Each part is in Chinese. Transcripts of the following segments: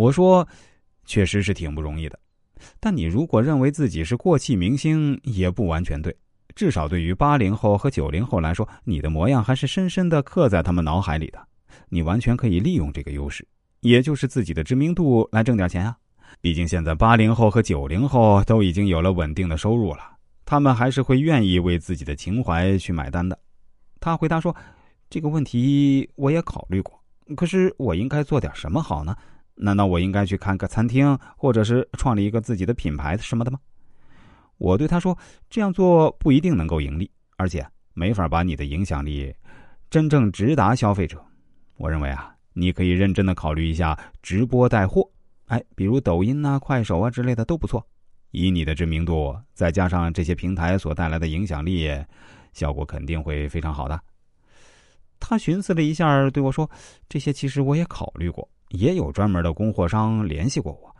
我说：“确实是挺不容易的，但你如果认为自己是过气明星，也不完全对。至少对于八零后和九零后来说，你的模样还是深深的刻在他们脑海里的。你完全可以利用这个优势，也就是自己的知名度来挣点钱啊。毕竟现在八零后和九零后都已经有了稳定的收入了，他们还是会愿意为自己的情怀去买单的。”他回答说：“这个问题我也考虑过，可是我应该做点什么好呢？”难道我应该去看个餐厅，或者是创立一个自己的品牌什么的吗？我对他说：“这样做不一定能够盈利，而且没法把你的影响力真正直达消费者。我认为啊，你可以认真的考虑一下直播带货，哎，比如抖音啊、快手啊之类的都不错。以你的知名度，再加上这些平台所带来的影响力，效果肯定会非常好的。”他寻思了一下，对我说：“这些其实我也考虑过。”也有专门的供货商联系过我，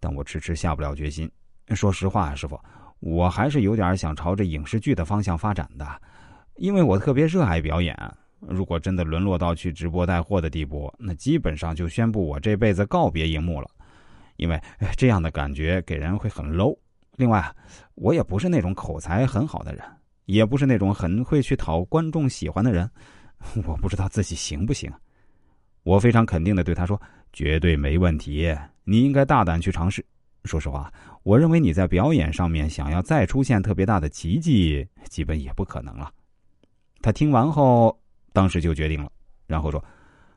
但我迟迟下不了决心。说实话，师傅，我还是有点想朝着影视剧的方向发展的，因为我特别热爱表演。如果真的沦落到去直播带货的地步，那基本上就宣布我这辈子告别荧幕了，因为这样的感觉给人会很 low。另外，我也不是那种口才很好的人，也不是那种很会去讨观众喜欢的人，我不知道自己行不行。我非常肯定的对他说：“绝对没问题，你应该大胆去尝试。说实话，我认为你在表演上面想要再出现特别大的奇迹，基本也不可能了。”他听完后，当时就决定了，然后说：“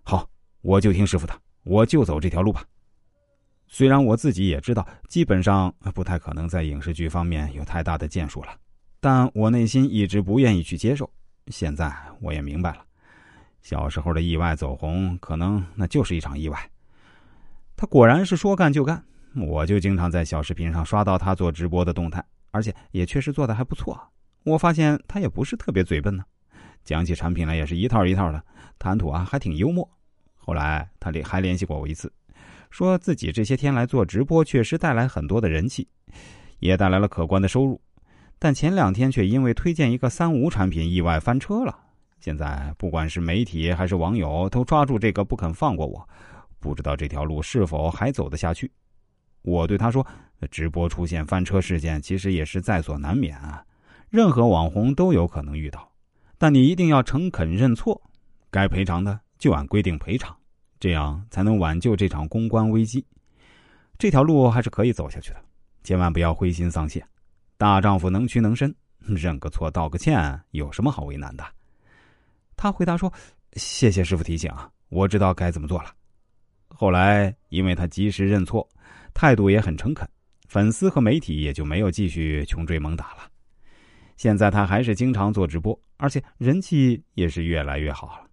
好，我就听师傅的，我就走这条路吧。”虽然我自己也知道，基本上不太可能在影视剧方面有太大的建树了，但我内心一直不愿意去接受。现在我也明白了。小时候的意外走红，可能那就是一场意外。他果然是说干就干，我就经常在小视频上刷到他做直播的动态，而且也确实做的还不错。我发现他也不是特别嘴笨呢，讲起产品来也是一套一套的，谈吐啊还挺幽默。后来他联还联系过我一次，说自己这些天来做直播，确实带来很多的人气，也带来了可观的收入，但前两天却因为推荐一个三无产品意外翻车了。现在不管是媒体还是网友，都抓住这个不肯放过我，不知道这条路是否还走得下去。我对他说：“直播出现翻车事件，其实也是在所难免啊，任何网红都有可能遇到。但你一定要诚恳认错，该赔偿的就按规定赔偿，这样才能挽救这场公关危机。这条路还是可以走下去的，千万不要灰心丧气。大丈夫能屈能伸，认个错道个歉，有什么好为难的？”他回答说：“谢谢师傅提醒，我知道该怎么做了。”后来，因为他及时认错，态度也很诚恳，粉丝和媒体也就没有继续穷追猛打了。现在他还是经常做直播，而且人气也是越来越好了。